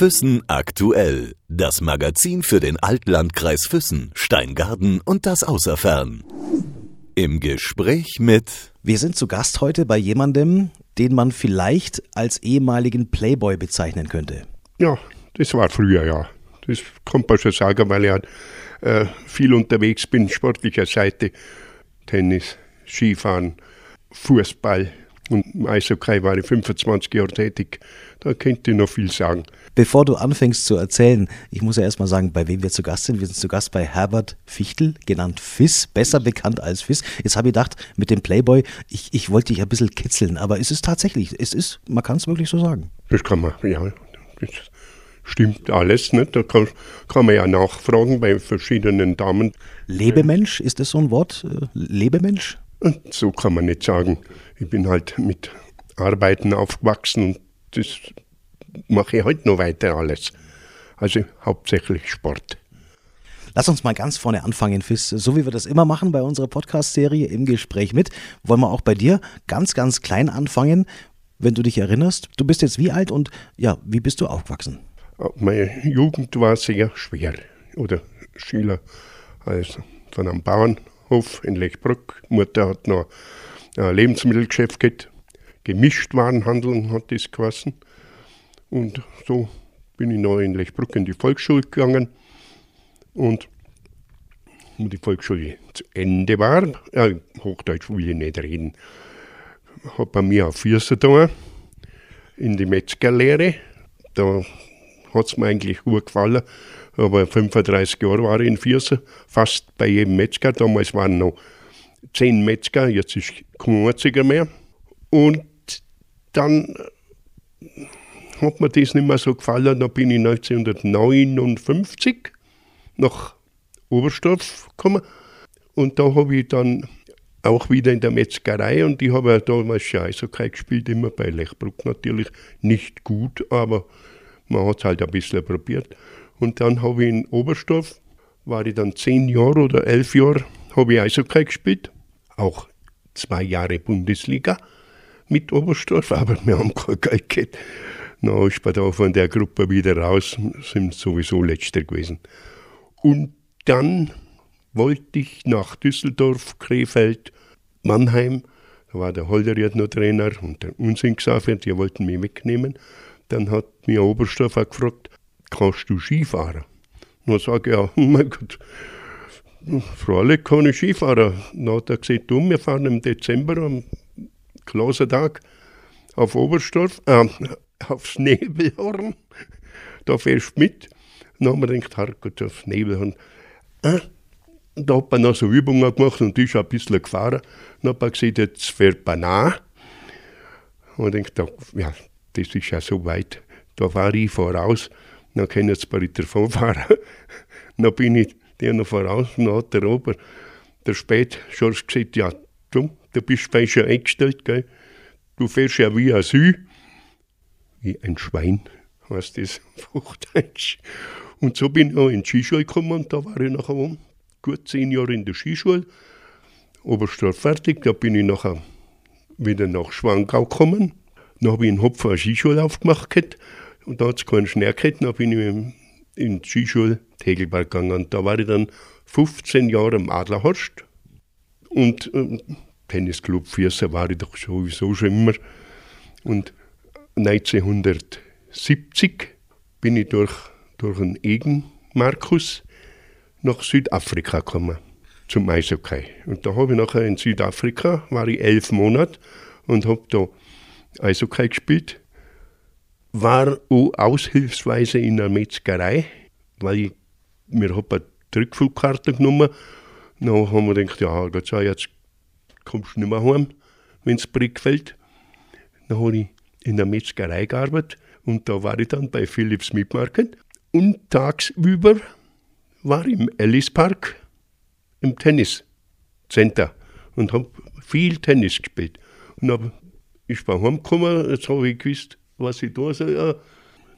Füssen aktuell. Das Magazin für den Altlandkreis Füssen, Steingarten und das Außerfern. Im Gespräch mit. Wir sind zu Gast heute bei jemandem, den man vielleicht als ehemaligen Playboy bezeichnen könnte. Ja, das war früher, ja. Das kann man schon sagen, weil ich halt, äh, viel unterwegs bin, sportlicher Seite. Tennis, Skifahren, Fußball und im Eishockey war ich 25 Jahre tätig. Da könnte ich noch viel sagen. Bevor du anfängst zu erzählen, ich muss ja erstmal sagen, bei wem wir zu Gast sind. Wir sind zu Gast bei Herbert Fichtel, genannt Fiss, besser bekannt als Fiss. Jetzt habe ich gedacht, mit dem Playboy, ich, ich wollte dich ein bisschen kitzeln, aber es ist tatsächlich, es ist, man kann es wirklich so sagen. Das kann man, ja, das stimmt alles. Nicht? Da kann, kann man ja nachfragen bei verschiedenen Damen. Lebemensch, ist das so ein Wort? Äh, Lebemensch? Und so kann man nicht sagen. Ich bin halt mit Arbeiten aufgewachsen und das mache ich heute noch weiter alles. Also hauptsächlich Sport. Lass uns mal ganz vorne anfangen, Fiss. So wie wir das immer machen bei unserer Podcast-Serie im Gespräch mit, wollen wir auch bei dir ganz, ganz klein anfangen. Wenn du dich erinnerst, du bist jetzt wie alt und ja, wie bist du aufgewachsen? Meine Jugend war sehr schwer. Oder Schüler also von einem Bauernhof in Lechbruck. Mutter hat noch ein Lebensmittelgeschäft gehabt. Gemischtwarenhandel hat das geheißen. Und so bin ich noch in Lechbruck in die Volksschule gegangen. Und wo die Volksschule zu Ende war, äh, Hochdeutsch will ich nicht reden, hat bei mir auf Füße da in die Metzgerlehre. Da hat es mir eigentlich gut gefallen. Aber 35 Jahre war ich in Viersen, fast bei jedem Metzger. Damals waren noch zehn Metzger, jetzt ist kein einziger mehr. Und dann hat mir das nicht mehr so gefallen. Da bin ich 1959 nach Oberstdorf gekommen. Und da habe ich dann auch wieder in der Metzgerei und ich habe ja damals schon Eishockey gespielt, immer bei Lechbruck natürlich. Nicht gut, aber man hat es halt ein bisschen probiert. Und dann habe ich in Oberstdorf, war ich dann zehn Jahre oder elf Jahre, habe ich Eishockey gespielt. Auch zwei Jahre Bundesliga mit Oberstdorf, aber wir haben kein Geld gehabt. Dann ist man da von der Gruppe wieder raus, sind sowieso Letzter gewesen. Und dann wollte ich nach Düsseldorf, Krefeld, Mannheim. Da war der Holderiert noch Trainer und der Unsinn gesagt, die wollten mich wegnehmen. Dann hat mir Oberstdorf auch gefragt, kannst du Skifahren? Dann sage ich, ja, oh mein Gott, freilich kann ich Skifahren. Dann hat er gesagt, du, wir fahren im Dezember am Klasentag auf Oberstdorf, äh, aufs Nebelhorn. Da fährst du mit. Dann haben wir gedacht, Herrgott, aufs Nebelhorn. Äh, da hat man noch so Übungen gemacht und ich ein bisschen gefahren. Dann hat man gesagt, jetzt fährt man nach. Und ich dachte, ja, das ist ja so weit. Da fahre ich voraus, dann können sie bei davon fahren. dann bin ich der noch voraus dann hat der Ober, der Spät, schon gesagt, ja, du, du bist bei schon eingestellt, gell? Du fährst ja wie ein Sü, wie ein Schwein, heißt das Hochdeutsch. Und so bin ich auch in die Skischule gekommen und da war ich nachher gut zehn Jahre in der Skischule. Oberstadt fertig, da bin ich nachher wieder nach Schwangau gekommen. Dann habe ich in Hopf eine Skischule aufgemacht gehabt, und da hat es keinen Schnee gehabt. Dann bin ich in die Skischule Tegelberg gegangen. Und da war ich dann 15 Jahre im Adlerhorst. Und ähm, Tennisclub Vierser war ich doch sowieso schon immer. Und 1970 bin ich durch, durch einen Egen Markus nach Südafrika gekommen, zum Eishockey. Und da habe ich nachher in Südafrika, war ich elf Monate und habe da Eishockey gespielt. War auch aushilfsweise in der Metzgerei, weil ich, mir habe eine Rückflugkarte genommen. Dann haben wir gedacht, ja, jetzt kommst du nicht mehr heim, wenn es Brick fällt. Dann habe ich in der Metzgerei gearbeitet und da war ich dann bei Philips Mitmarken. Und tagsüber war ich im Ellis Park im Tenniscenter und habe viel Tennis gespielt. Und dann ist man heimgekommen, jetzt habe ich gewusst, was ich da soll. Ja.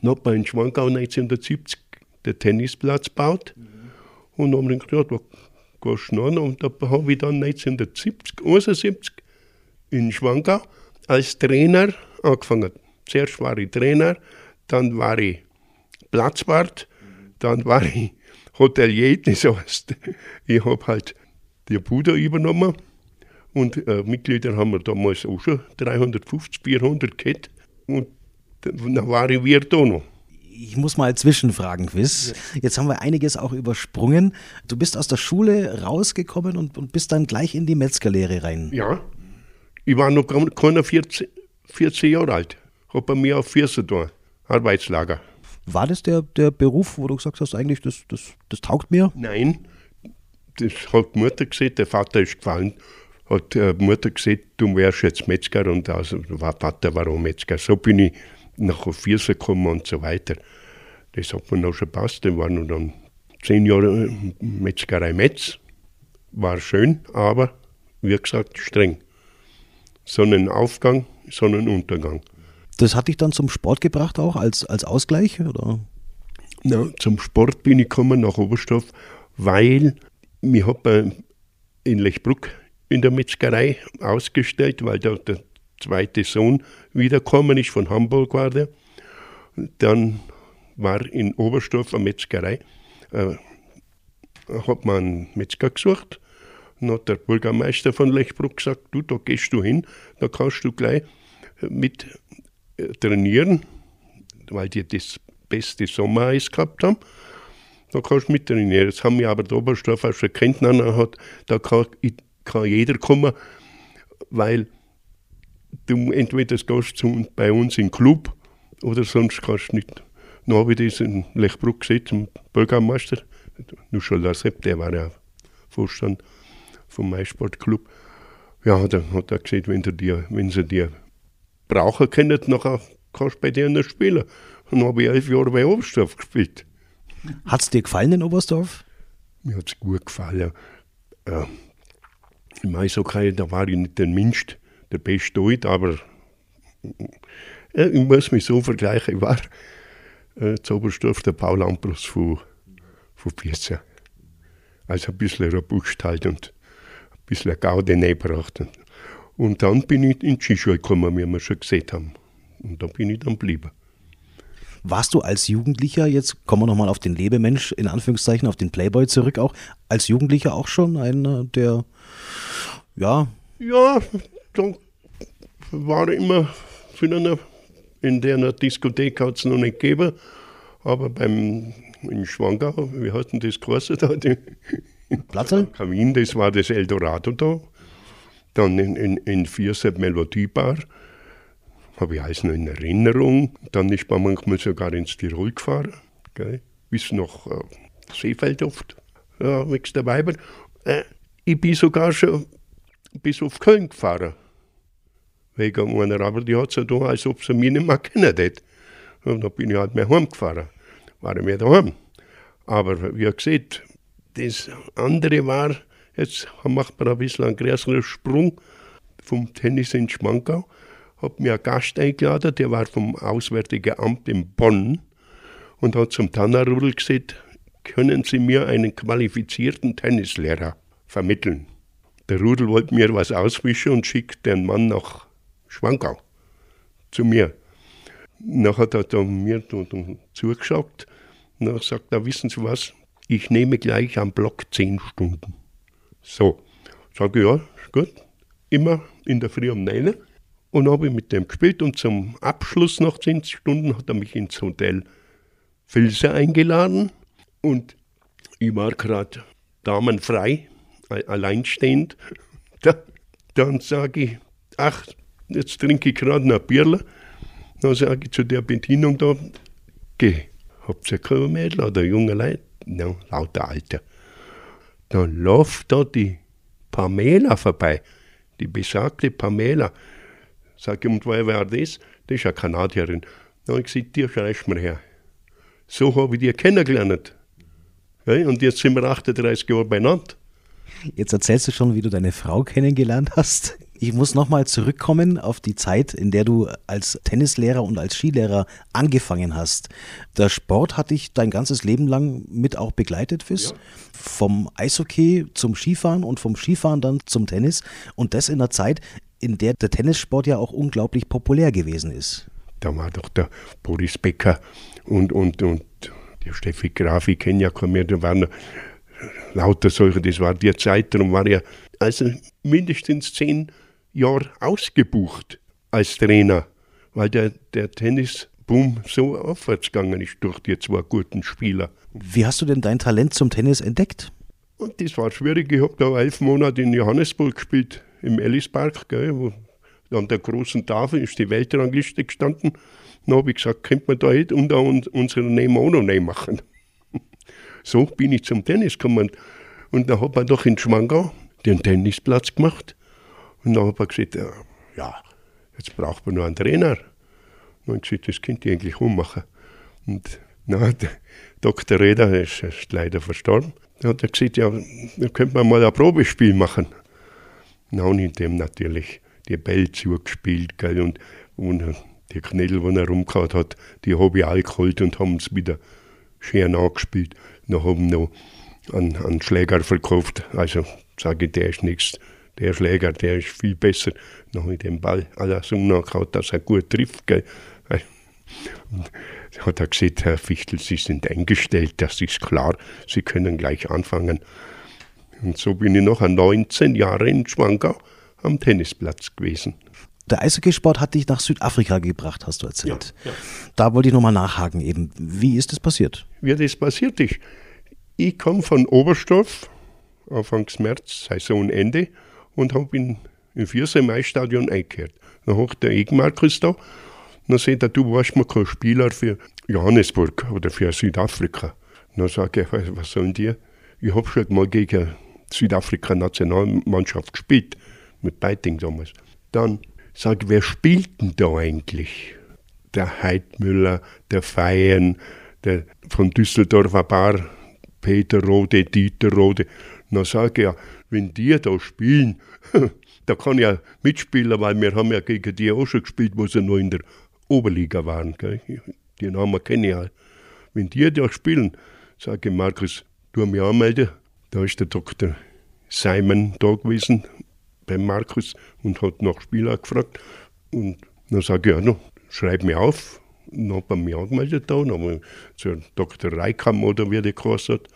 Dann hat man in Schwangau 1970 den Tennisplatz gebaut. Mhm. Und dann haben wir gedacht, ja, da gehst du noch. Und da habe ich dann 1970, 71 in Schwangau als Trainer angefangen. Zuerst war ich Trainer, dann war ich Platzwart, dann war ich Hotelier, das heißt, ich habe halt die Bude übernommen und äh, Mitglieder haben wir damals auch schon 350, 400 gehabt und dann war ich Wirt auch noch. Ich muss mal zwischenfragen, Quiz. Jetzt haben wir einiges auch übersprungen. Du bist aus der Schule rausgekommen und, und bist dann gleich in die Metzgerlehre rein. Ja, ich war noch keiner 14, 14 Jahre alt. Habe bei mir auf Viersen da, Arbeitslager. War das der, der Beruf, wo du gesagt hast, eigentlich, das, das, das taugt mir? Nein, das hat die Mutter gesehen, der Vater ist gefallen. Hat die Mutter gesagt, du wärst jetzt Metzger und also der Vater war auch Metzger. So bin ich nach Viersen gekommen und so weiter. Das hat mir noch schon passt. Dann waren dann zehn Jahre Metzgerei Metz. War schön, aber wie gesagt, streng. Sonnenaufgang, Sonnenuntergang. Das hat dich dann zum Sport gebracht auch als, als Ausgleich? Oder? Ja, zum Sport bin ich gekommen nach Oberstdorf, weil mir habe in Lechbruck in der Metzgerei ausgestellt, weil da der zweite Sohn wiedergekommen ist, von Hamburg war der. Dann war in Oberstdorf eine Metzgerei. Äh, hat man einen Metzger gesucht. Dann hat der Bürgermeister von Lechbruck gesagt, du, da gehst du hin, da kannst du gleich mit äh, trainieren, weil die das beste Sommereis gehabt haben. Da kannst du mit trainieren. Jetzt haben wir aber der Oberstdorf auch schon kennt, hat, da kann, kann jeder kommen, weil du entweder gehst zu, bei uns im Club oder sonst kannst du nicht. Dann habe ich das in Lechbruck gesehen, zum Bürgermeister, Nuschel Sepp, der war ja Vorstand vom Maisportclub. Ja, dann hat er gesagt, wenn, die, wenn sie dir brauchen können, nachher kannst du bei denen spielen. Und dann habe ich elf Jahre bei Oberstdorf gespielt. Hat es dir gefallen in Oberstdorf? Mir hat es gut gefallen. Äh, Im Eishockey, da war ich nicht der Minst, der Beste dort, aber äh, ich muss mich so vergleichen. Ich war äh, zu Oberstdorf der Paul Ambrus von, von Piezer. Also ein bisschen robust halt und ein bisschen Gaudi gebracht. Und, und dann bin ich in die Skischule gekommen, wie wir schon gesehen haben. Und da bin ich dann geblieben. Warst du als Jugendlicher, jetzt kommen wir nochmal auf den Lebemensch, in Anführungszeichen, auf den Playboy zurück auch, als Jugendlicher auch schon einer, der, ja. Ja, da war immer für eine, in der Diskothek hat es noch nicht gegeben, aber beim, in Schwangau, wie heißt denn das geheißen da? Platzl? Kamin, das war das Eldorado da. Dann in, in, in Viersepp Melodiebar habe ich alles noch in Erinnerung. Dann ist man manchmal sogar ins Tirol gefahren, gell? bis nach äh, Seefeld oft, ja, wegen der Weiber. Äh, ich bin sogar schon bis auf Köln gefahren. Wegen einer, aber die hat so da, als ob sie mich nicht mehr kennen hätte. Und dann bin ich halt mehr heimgefahren. War ich mehr daheim. Aber wie gesagt, das andere war, jetzt macht man ein bisschen einen größeren Sprung vom Tennis in Schmankau hat mir einen Gast eingeladen, der war vom Auswärtigen Amt in Bonn und hat zum Tannerrudel gesagt, können Sie mir einen qualifizierten Tennislehrer vermitteln? Der Rudel wollte mir was auswischen und schickt den Mann nach Schwankau zu mir. Nachher hat er mir zugeschaut und sagt er, wissen Sie was, ich nehme gleich am Block zehn Stunden. So, sage ich, ja, gut, immer in der Früh um neun und habe ich mit dem gespielt und zum Abschluss nach zehn Stunden hat er mich ins Hotel Filse eingeladen und ich war gerade damenfrei, alleinstehend. Da, dann sage ich, ach, jetzt trinke ich gerade ein Bierle. Dann sage ich zu der Bedienung da, geh, habt ihr kein Mädel oder junge Leute? Ja, lauter Alter. Dann läuft da die Pamela vorbei, die besagte Pamela. Sag ich, und woher war das? Das ist eine Kanadierin. Dann habe ich gesagt, dir schreibst mir her. So habe ich dich kennengelernt. Ja, und jetzt sind wir 38 Jahre beieinander. Jetzt erzählst du schon, wie du deine Frau kennengelernt hast. Ich muss nochmal zurückkommen auf die Zeit, in der du als Tennislehrer und als Skilehrer angefangen hast. Der Sport hat dich dein ganzes Leben lang mit auch begleitet, Fiss. Ja. Vom Eishockey zum Skifahren und vom Skifahren dann zum Tennis. Und das in einer Zeit, in der der Tennissport ja auch unglaublich populär gewesen ist. Da war doch der Boris Becker und, und, und Der Steffi Graf, ich kenne ja kaum mehr, da waren lauter solche, das war die Zeit, darum war er also mindestens zehn Jahre ausgebucht als Trainer, weil der, der Tennisboom so aufwärts gegangen ist durch die zwei guten Spieler. Wie hast du denn dein Talent zum Tennis entdeckt? Und das war schwierig. Ich habe da elf Monate in Johannesburg gespielt, im Ellispark, gell, wo an der großen Tafel ist die Weltrangliste gestanden. Dann habe ich gesagt, könnte man da nicht unter unseren Namen auch noch machen. so bin ich zum Tennis gekommen. Und dann hat man doch in Schwangau den Tennisplatz gemacht. Und dann hat er gesagt, ja, jetzt braucht man noch einen Trainer. Und ich gesagt, das könnte ich eigentlich ummachen. Und na, der Dr. Der ist, ist leider verstorben, dann hat er gesagt, ja, dann könnte man mal ein Probespiel machen. Und in dem natürlich die Bälle zugespielt, gell, und, und die Knädel, die er rumgehauen hat, die habe ich alle geholt und haben es wieder schön angespielt. Dann haben noch einen, einen Schläger verkauft. Also sage ich, der ist nichts. Der Schläger, der ist viel besser. Dann habe ich den Ball alles so nachgehauen, dass er gut trifft. Gell. Und hat er gesagt, Herr Fichtel, Sie sind eingestellt, das ist klar, Sie können gleich anfangen. Und so bin ich noch 19 Jahre in Schwangau am Tennisplatz gewesen. Der Eishockeysport hat dich nach Südafrika gebracht, hast du erzählt. Ja, ja. Da wollte ich nochmal nachhaken eben. Wie ist das passiert? Wie das passiert ist. Ich komme von Oberstdorf, Anfangs März, Saisonende, und habe in, im Viersee Mai-Stadion eingekehrt. Dann hat der Egmarkus da, dann sagt er, du warst mal kein Spieler für Johannesburg oder für Südafrika. Dann sage ich, was sollen die? Ich habe schon mal gegen Südafrika-Nationalmannschaft gespielt, mit Beiting damals. Dann sage ich, wer spielt denn da eigentlich? Der Heidmüller, der Feyen, der von Düsseldorf ein paar, Peter Rode, Dieter Rode. Dann sage ich ja, wenn die da spielen, da kann ich ja mitspielen, weil wir haben ja gegen die auch schon gespielt, wo sie noch in der Oberliga waren. Gell? Die Namen kenne ich ja. Wenn die da spielen, sage ich Markus, du mich anmelden. Da ist der Dr. Simon da gewesen bei Markus und hat nach Spieler gefragt. Und dann sage ich, ja, no, schreib mir auf. Dann hat er mich angemeldet da. Dann haben wir zu Dr. Reikam oder wie der geheißen hat,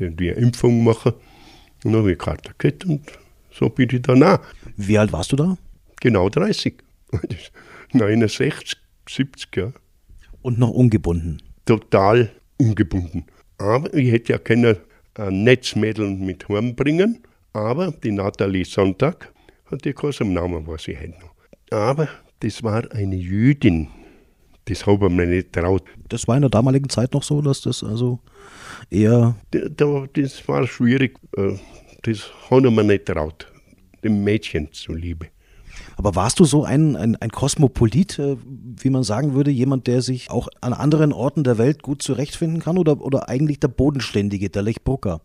die, die Impfung machen. Und dann habe ich Karte gekriegt und so bin ich dann auch. Wie alt warst du da? Genau 30. 69, 70, ja. Und noch ungebunden? Total ungebunden. Aber ich hätte ja keine äh, Netzmädel mit heimbringen. Aber die Nathalie Sonntag hat ja keinen Namen, was ich hätte noch. Aber das war eine Jüdin. Das habe ich mir nicht traut. Das war in der damaligen Zeit noch so, dass das also eher. Das war schwierig. Äh, das habe ich mir nicht traut, dem Mädchen zuliebe. Aber warst du so ein, ein, ein Kosmopolit, äh, wie man sagen würde, jemand, der sich auch an anderen Orten der Welt gut zurechtfinden kann oder, oder eigentlich der Bodenständige, der Lech Brucker?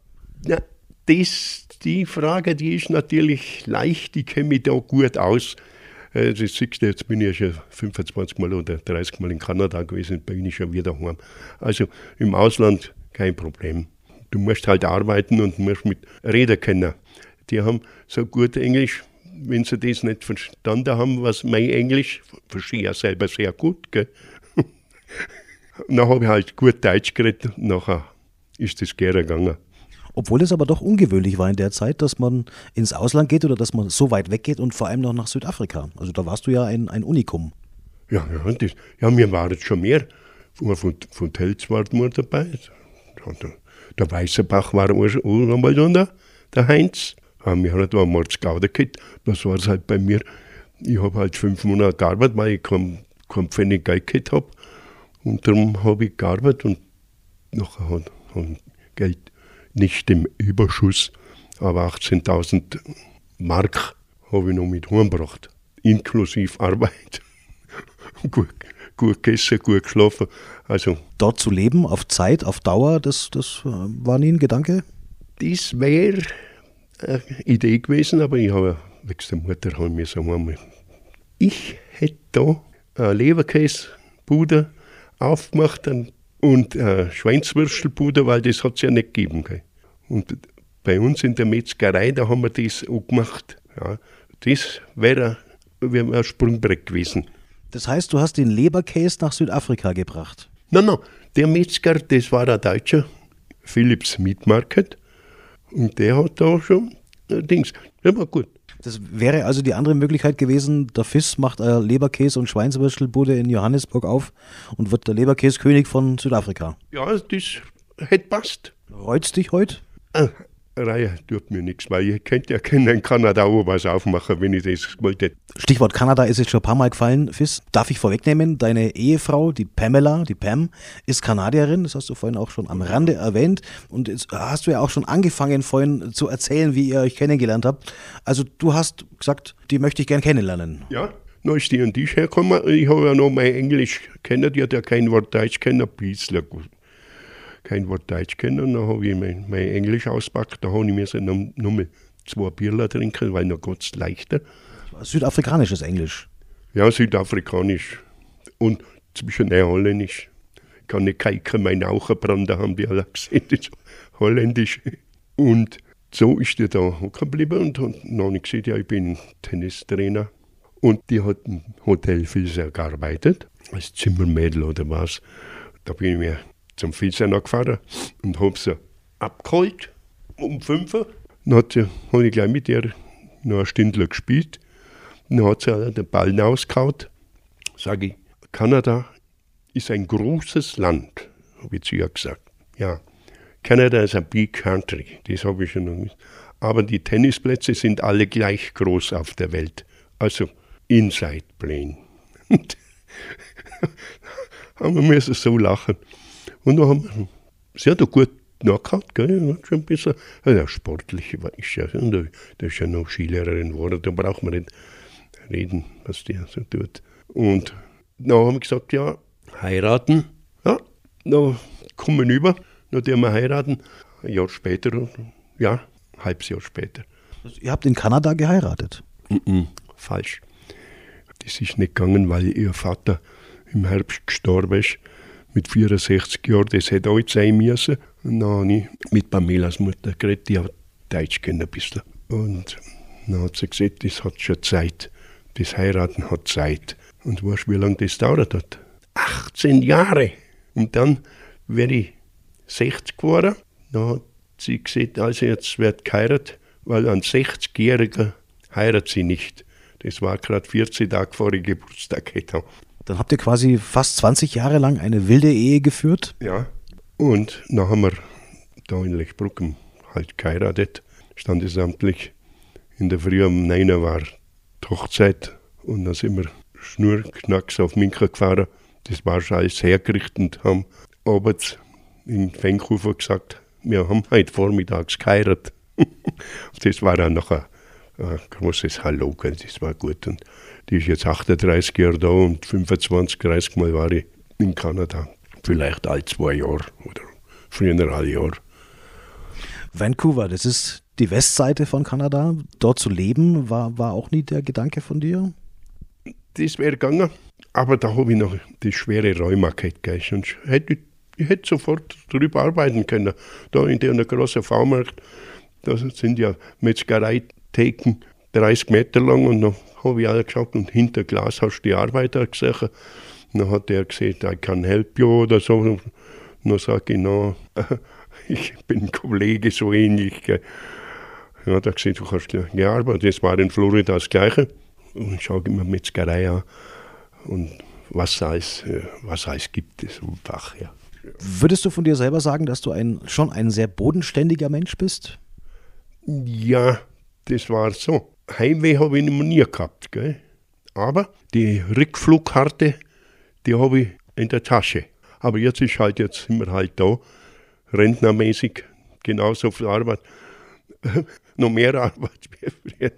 Ja, das, die Frage, die ist natürlich leicht, ich kenne mich da gut aus. Äh, das siehst du, jetzt bin ich ja schon 25 Mal oder 30 Mal in Kanada gewesen, bin ich schon wieder heim. Also im Ausland kein Problem. Du musst halt arbeiten und musst mit Reden können. Die haben so gut Englisch, wenn sie das nicht verstanden haben, was mein Englisch, verstehe ich ja selber sehr gut. Gell? dann habe ich halt gut Deutsch geredet, nachher ist das gerne gegangen. Obwohl es aber doch ungewöhnlich war in der Zeit, dass man ins Ausland geht oder dass man so weit weggeht und vor allem noch nach Südafrika. Also da warst du ja ein, ein Unikum. Ja, ja, das, ja, wir waren schon mehr. Von, von Telz waren wir dabei. Der, der Weißerbach war auch einmal da, der Heinz. Wir haben da einmal Skauder gehabt. Das war es halt bei mir. Ich habe halt fünf Monate gearbeitet, weil ich kein, kein Pfennig Geld gehabt habe. Und darum habe ich gearbeitet und nachher hat, hat Geld nicht im Überschuss, aber 18.000 Mark habe ich noch mit heimgebracht, inklusive Arbeit. gut, gut gegessen, gut geschlafen. Also, Dort zu leben, auf Zeit, auf Dauer, das, das war nie ein Gedanke? Das wäre eine Idee gewesen, aber ich habe wegen der Mutter haben wir sagen, ich hätte da eine Leberkäsebude aufgemacht, und äh, Schweinswürstelpuder, weil das hat es ja nicht gegeben. Gell. Und bei uns in der Metzgerei, da haben wir das auch gemacht. Ja. Das wäre wär ein Sprungbrett gewesen. Das heißt, du hast den Leberkäse nach Südafrika gebracht? Nein, nein, der Metzger, das war ein Deutscher, Philips Meat Market. Und der hat da schon äh, Dings. Der war gut. Das wäre also die andere Möglichkeit gewesen, der Fiss macht eine Leberkäse- und Schweinswürstelbude in Johannesburg auf und wird der Leberkäskönig von Südafrika. Ja, das hätte passt. Reut's dich heute? Ah, Reihe tut mir nichts, weil ich könnte ja in Kanada auch was aufmachen, wenn ich das wollte. Stichwort Kanada ist jetzt schon ein paar Mal gefallen, Fiss. Darf ich vorwegnehmen, deine Ehefrau, die Pamela, die Pam, ist Kanadierin, das hast du vorhin auch schon am Rande erwähnt. Und jetzt hast du ja auch schon angefangen vorhin zu erzählen, wie ihr euch kennengelernt habt. Also du hast gesagt, die möchte ich gern kennenlernen. Ja, dann ist die an Tisch hergekommen. Ich habe ja noch mein Englisch kennen, die hat ja kein Wort Deutsch kennen, ein bisschen gut kein Wort Deutsch kennen. Dann habe ich mein, mein Englisch auspackt. Da habe ich mir nur, nur zwei Bierler trinken, weil noch ganz leichter. Südafrikanisches Englisch. Ja, südafrikanisch. Und zwischen holländisch. Ich kann nicht kicken, mein Augenbrand, da haben die alle gesehen, das ist holländisch. Und so ist die da geblieben und hat noch nicht gesehen, ja, ich bin Tennistrainer. Und die hat im Hotel Filser gearbeitet, als Zimmermädel oder was. Da bin ich mir zum Filzner gefahren und habe sie abgeholt um 5 Uhr. Dann habe ich gleich mit ihr noch eine Stunde gespielt. Dann hat sie den Ball ausgehauen. Sage ich, Kanada ist ein großes Land, habe ich zu ihr gesagt. Ja, Kanada ist ein big country, das habe ich schon noch gewusst. Aber die Tennisplätze sind alle gleich groß auf der Welt. Also Inside Plane. haben wir müssen so lachen. Und dann haben wir, sie hat gut nachgehauen, gell, schon ein bisschen, ja, sportlich war ich ja, und da ist ja noch Skilehrerin geworden, da braucht man nicht reden, was die so tut. Und dann haben wir gesagt, ja, heiraten, ja, dann kommen wir über, dann dürfen wir heiraten, ein Jahr später, ja, ein halbes Jahr später. Also ihr habt in Kanada geheiratet? Mm -mm, falsch. Das ist nicht gegangen, weil ihr Vater im Herbst gestorben ist mit 64 Jahren, das hätte alt sein müssen. Und dann habe ich mit Pamelas Mutter geredet, die hat Deutsch kennen ein bisschen. Und dann hat sie gesagt, das hat schon Zeit. Das Heiraten hat Zeit. Und weißt du, wie lange das dauert hat? 18 Jahre. Und dann wäre ich 60 geworden. Dann hat sie gesagt, also jetzt wird geheiratet, weil ein 60-Jähriger heiratet sie nicht. Das war gerade 14 Tage vor ich Geburtstag. Dann habt ihr quasi fast 20 Jahre lang eine wilde Ehe geführt? Ja. Und dann haben wir da in Lechbrucken halt geheiratet, standesamtlich. In der Früh um 9 Uhr war die Hochzeit und dann sind wir schnurknacks auf Minka gefahren. Das war schon alles hergerichtet und haben abends in Vancouver gesagt, wir haben heute vormittags geheiratet. das war dann noch ein, ein großes Hallo, das war gut. Und die ist jetzt 38 Jahre da und 25, 30 Mal war ich in Kanada. Vielleicht all zwei Jahre oder früher all Jahr. Vancouver, das ist die Westseite von Kanada. Dort zu leben, war, war auch nie der Gedanke von dir? Das wäre gegangen, aber da habe ich noch die schwere Räumakeit gehabt. Und hätte, ich hätte sofort drüber arbeiten können. Da in der großen V-Markt, da sind ja Metzgereitheken 30 Meter lang und noch habe ich auch geschaut und hinter Glas hast du die Arbeiter gesehen. Dann hat er gesagt, I can help you oder so. Und dann sage ich, no, ich bin ein Kollege, so ähnlich. Gell. Dann hat er gesagt, du kannst gearbeitet. Das war in Florida das Gleiche. Und ich schaue immer Metzgerei an und was es, was es gibt, ist einfach, ja. Würdest du von dir selber sagen, dass du ein, schon ein sehr bodenständiger Mensch bist? Ja, das war so. Heimweh habe ich nie gehabt. Gell? Aber die Rückflugkarte, die habe ich in der Tasche. Aber jetzt ist halt, jetzt sind wir halt da, rentnermäßig, genauso viel Arbeit, noch mehr Arbeit wie früher.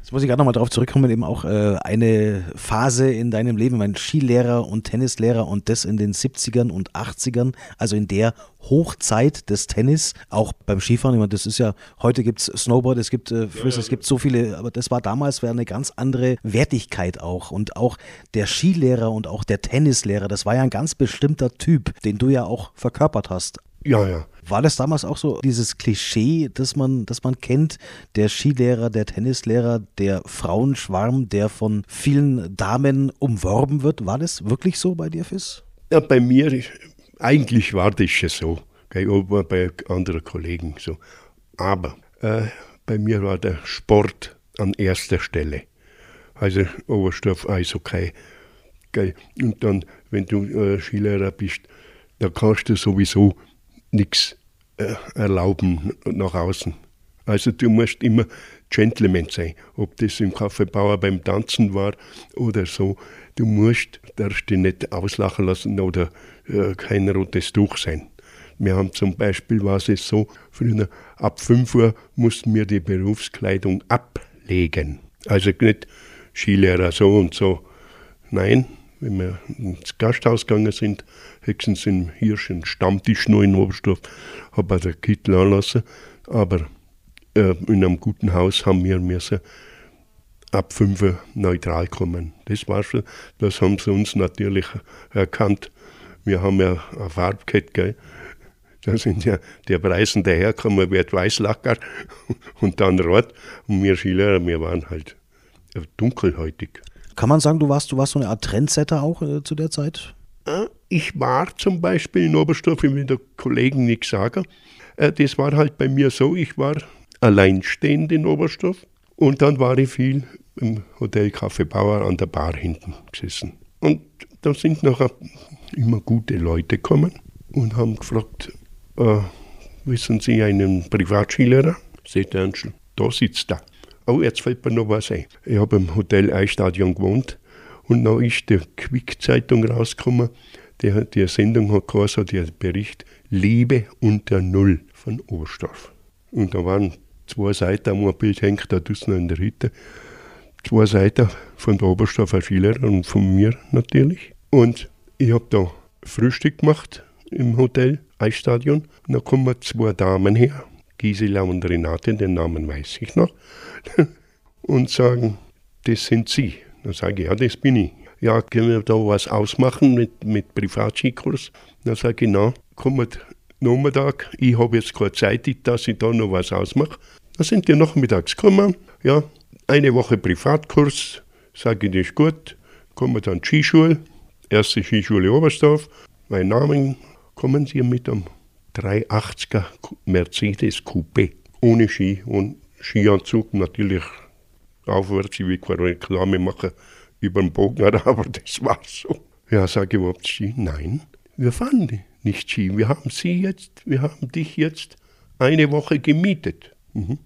Jetzt muss ich gerade nochmal darauf zurückkommen, eben auch äh, eine Phase in deinem Leben, mein Skilehrer und Tennislehrer und das in den 70ern und 80ern, also in der Hochzeit des Tennis, auch beim Skifahren. Ich meine, das ist ja, heute gibt es Snowboard, es gibt äh, ja. es gibt so viele, aber das war damals war eine ganz andere Wertigkeit auch. Und auch der Skilehrer und auch der Tennislehrer, das war ja ein ganz bestimmter Typ, den du ja auch verkörpert hast. Ja, ja. War das damals auch so dieses Klischee, das man, das man kennt? Der Skilehrer, der Tennislehrer, der Frauenschwarm, der von vielen Damen umworben wird. War das wirklich so bei dir, Fiss? Ja, bei mir eigentlich war das schon so, auch bei anderen Kollegen so. Aber äh, bei mir war der Sport an erster Stelle. Also Oberstoff, Eishockey. Gell. Und dann, wenn du äh, Skilehrer bist, da kannst du sowieso nichts erlauben nach außen. Also du musst immer Gentleman sein, ob das im Kaffeebauer beim Tanzen war oder so. Du musst, darfst dich nicht auslachen lassen oder äh, kein rotes Tuch sein. Wir haben zum Beispiel, war es so, früher ab 5 Uhr mussten wir die Berufskleidung ablegen. Also nicht Skilehrer so und so. Nein, wenn wir ins Gasthaus gegangen sind, höchstens im Hirsch einen Stammtisch noch in Oberstdorf, habe ich den Kittel anlassen. Aber äh, in einem guten Haus haben wir müssen ab 5 Uhr neutral kommen. Das war schon, das haben sie uns natürlich erkannt. Wir haben ja eine Farbkette, gell? Da sind ja der Preisen daherkommen, wird Weißlacker und dann Rot. Und wir Schüler, wir waren halt dunkelhäutig. Kann man sagen, du warst, du warst so eine Art Trendsetter auch äh, zu der Zeit? Äh, ich war zum Beispiel in Oberstdorf, ich will der Kollegen nichts sagen. Äh, das war halt bei mir so, ich war alleinstehend in Oberstdorf und dann war ich viel im Hotel Café Bauer an der Bar hinten gesessen. Und da sind nachher immer gute Leute gekommen und haben gefragt, äh, wissen Sie einen Privatskilehrer? Seht ihr, da sitzt er. Oh, jetzt fällt mir noch was ein. Ich habe im Hotel Eistadion gewohnt und dann ist die Quick-Zeitung rausgekommen. Die, die Sendung hat geheißen, der Bericht Liebe unter Null von Oberstdorf. Und da waren zwei Seiten, wo ein Bild hängt, da draußen in der Hütte. Zwei Seiten von der Oberstdorfer Skilehrer und von mir natürlich. Und ich habe da Frühstück gemacht im Hotel Eisstadion. Und da kommen zwei Damen her, Gisela und Renate, den Namen weiß ich noch, und sagen, das sind Sie. Dann sage ich, ja, das bin ich. Ja, können wir da was ausmachen mit, mit Privatskikurs? Dann sage ich, na, kommt Nachmittag, ich habe jetzt keine Zeit, dass ich da noch was ausmache. Dann sind die nachmittags gekommen, ja, eine Woche Privatkurs, sage ich, das ist gut, kommen dann Skischule, erste Skischule Oberstdorf, mein Name, kommen Sie mit einem 380er Mercedes Coupé, ohne Ski und Skianzug, natürlich aufwärts, ich will keine Reklame machen über den Bogen, aber das war so. Ja, sage ich überhaupt Ski? Nein, wir fahren nicht Ski. Wir haben Sie jetzt, wir haben dich jetzt eine Woche gemietet. Mhm.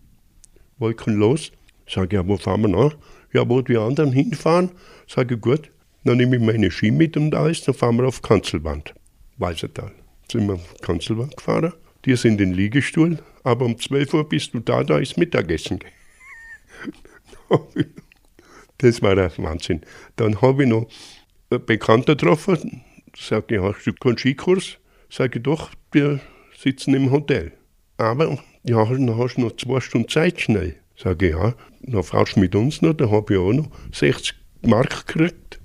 Wolkenlos. Sage ich, ja, wo fahren wir nach? Ja, wo die anderen hinfahren. Sage ich, gut, dann nehme ich meine Ski mit und alles, dann fahren wir auf Kanzelwand, Weißertal. Sind wir auf Kanzelwand gefahren. Sind in den Liegestuhl, aber um 12 Uhr bist du da, da ist Mittagessen. das war der Wahnsinn. Dann habe ich noch einen Bekannten getroffen, sage ich, hast du keinen Skikurs? Sage ich, doch, wir sitzen im Hotel. Aber, ja, dann hast du noch zwei Stunden Zeit schnell. Sage ich, ja, dann fahrst du mit uns noch, da habe ich auch noch 60 Mark gekriegt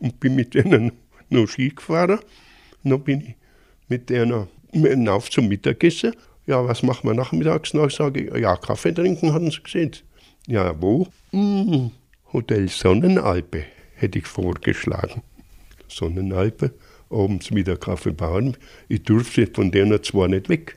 und bin mit denen noch Ski gefahren. dann bin ich mit denen auf zum Mittagessen. Ja, was machen wir nachmittags noch? Sage ich, ja, Kaffee trinken, hatten sie gesehen. Ja, wo? Hm, Hotel Sonnenalpe, hätte ich vorgeschlagen. Sonnenalpe, abends wieder Kaffee bauen. Ich durfte von der zwar nicht weg.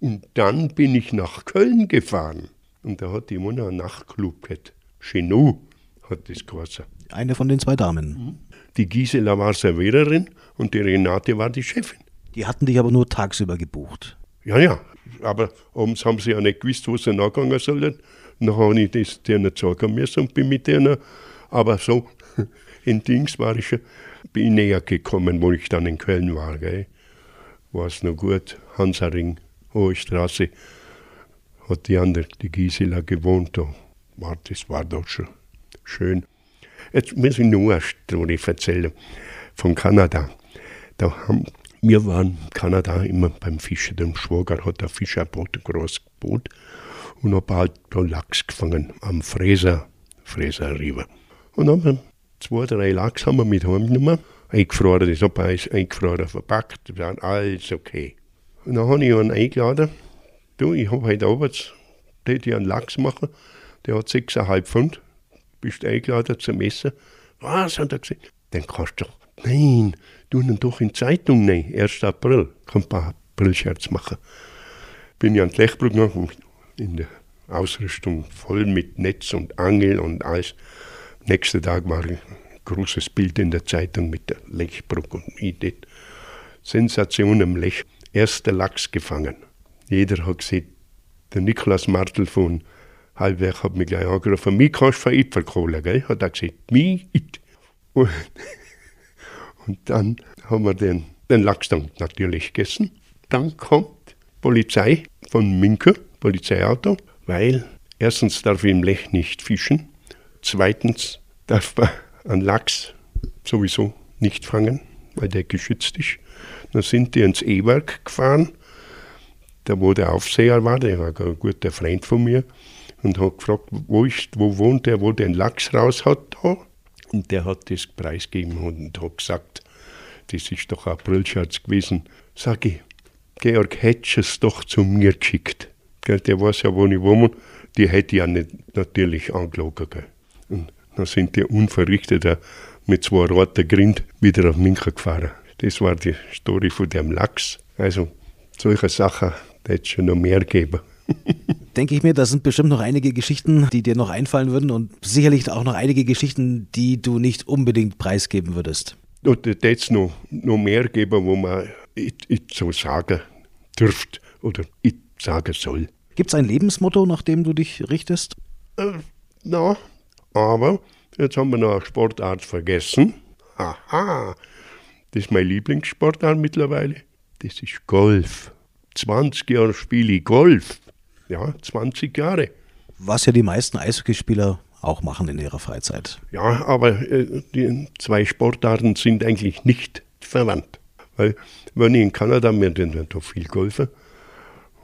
Und dann bin ich nach Köln gefahren. Und da hat immer noch einen Nachtclub gehabt. Chenou hat das geheißen. Eine von den zwei Damen. Die Gisela war Serviererin und die Renate war die Chefin. Die hatten dich aber nur tagsüber gebucht. Ja, ja. Aber abends haben sie ja nicht gewusst, wo sie nachgehen sollen. Dann habe ich das denen sagen müssen und bin mit denen. Aber so in Dings war ich bin ich näher gekommen, wo ich dann in Köln war. War es noch gut. Hansaring, Hohe Straße, hat die andere, die Gisela, gewohnt. War, das war doch schon schön. Jetzt muss ich nur eine Story erzählen von Kanada. Da haben, wir waren in Kanada immer beim Fischen. Der Schwager hat ein Fischerboot, ein großes Boot, und habe halt da Lachs gefangen am Fräser, Fräser River. Und dann haben wir zwei, drei Lachs haben wir mit heimgenommen. Eingefroren, das habe ich eingefroren verpackt, war alles okay. Und dann habe ich einen eingeladen. Du, ich habe heute Abend, der einen Lachs machen, der hat 6,5 Pfund. Bist eingeladen zum Essen. Was, hat er gesagt. Den kannst du nein, tun ihn doch in Zeitung, nein, 1. April, kann ein paar Aprilscherz machen. Bin ich an die Lechbrück gegangen, in der Ausrüstung voll mit Netz und Angel und alles. Nächsten Tag war ein großes Bild in der Zeitung mit der Lechbrück und dort. Sensation im Lech. Erster Lachs gefangen. Jeder hat gesehen, der Niklas Martel von Halbwerk hat mich gleich angerufen, mich kannst du verkohlen, gell? Hat er gesagt, mich. Und, und dann haben wir den, den Lachs dann natürlich gegessen. Dann kommt Polizei von Minke, Polizeiauto, weil erstens darf ich im Lech nicht fischen, zweitens darf man einen Lachs sowieso nicht fangen, weil der geschützt ist. Dann sind die ins E-Werk gefahren, da wo der Aufseher war, der war ein guter Freund von mir, und hat gefragt, wo, ist, wo wohnt der, wo den Lachs raus hat da. Und der hat das preisgegeben und hat gesagt, das ist doch ein Aprilscherz gewesen. Sag ich, Georg, hättest es doch zu mir geschickt. Gell, der weiß ja, wo ich wohne. Die hätte ich ja nicht natürlich angelogen. Gell. Und dann sind die unverrichteter mit zwei roten Grind wieder auf Minken gefahren. Das war die Story von dem Lachs. Also, solche Sachen hätte es schon noch mehr geben. Denke ich mir, da sind bestimmt noch einige Geschichten, die dir noch einfallen würden und sicherlich auch noch einige Geschichten, die du nicht unbedingt preisgeben würdest. Und da es noch, noch mehr geben, wo man ich, ich so sagen dürft oder ich sagen soll. Gibt es ein Lebensmotto, nach dem du dich richtest? Äh, na, aber jetzt haben wir noch eine Sportart vergessen. Aha, das ist meine Lieblingssportart mittlerweile. Das ist Golf. 20 Jahre spiele ich Golf. Ja, 20 Jahre. Was ja die meisten Eishockeyspieler auch machen in ihrer Freizeit. Ja, aber äh, die zwei Sportarten sind eigentlich nicht verwandt. Weil, wenn ich in Kanada, wir sind da viel Golfer,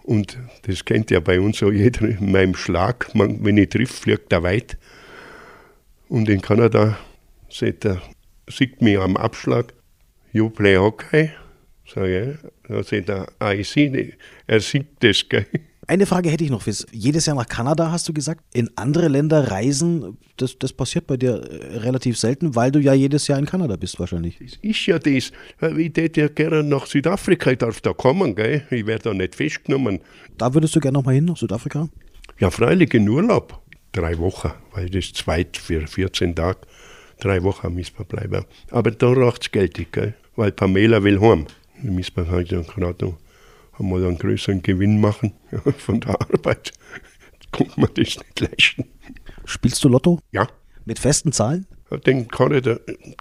und das kennt ja bei uns so jeder in meinem Schlag, man, wenn ich triff, fliegt er weit. Und in Kanada sieht er, sieht mich am Abschlag, you play hockey? Sag ich, dann sieht er, ah, ich sehe, er sieht das, gell. Eine Frage hätte ich noch. Jedes Jahr nach Kanada, hast du gesagt. In andere Länder reisen, das, das passiert bei dir äh, relativ selten, weil du ja jedes Jahr in Kanada bist wahrscheinlich. Das ist ja das. Ich hätte ja gerne nach Südafrika, ich darf da kommen, gell? Ich werde da nicht festgenommen. Da würdest du gerne nochmal hin, nach Südafrika? Ja, freilich in Urlaub. Drei Wochen, weil das zweit für 14 Tage. Drei Wochen müssen wir bleiben. Aber da reicht es Geld, gell? Weil Pamela will heim. Müssen wir halt gerade noch einmal einen größeren Gewinn machen von der Arbeit. Konnte man das nicht leisten. Spielst du Lotto? Ja. Mit festen Zahlen? Den kann ich, da,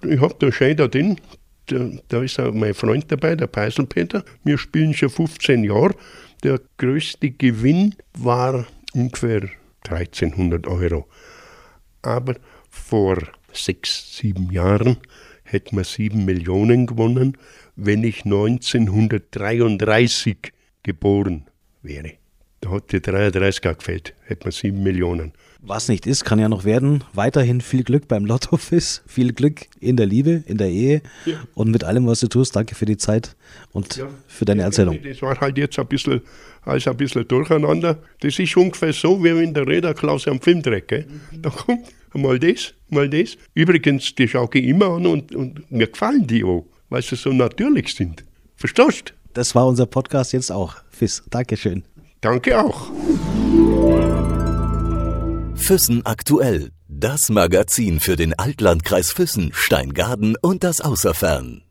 ich habe da Schein da drin, da, da ist auch mein Freund dabei, der Peiselpeter. Wir spielen schon 15 Jahre. Der größte Gewinn war ungefähr 1300 Euro. Aber vor sechs, sieben Jahren hätten wir sieben Millionen gewonnen, wenn ich 1933 geboren wäre. Da hat die 33 gefällt, hätte man sieben Millionen. Was nicht ist, kann ja noch werden. Weiterhin viel Glück beim Lottofiss, viel Glück in der Liebe, in der Ehe ja. und mit allem, was du tust. Danke für die Zeit und ja. für deine Erzählung. Das war halt jetzt ein bisschen, alles ein bisschen durcheinander. Das ist ungefähr so, wie wenn der Räderklaus am Film dreht. Da kommt mal das, mal das. Übrigens, die schaue ich immer an und, und mir gefallen die auch, weil sie so natürlich sind. Verstehst du? Das war unser Podcast jetzt auch. Fiss, Dankeschön. Danke auch. Füssen aktuell. Das Magazin für den Altlandkreis Füssen, Steingaden und das Außerfern.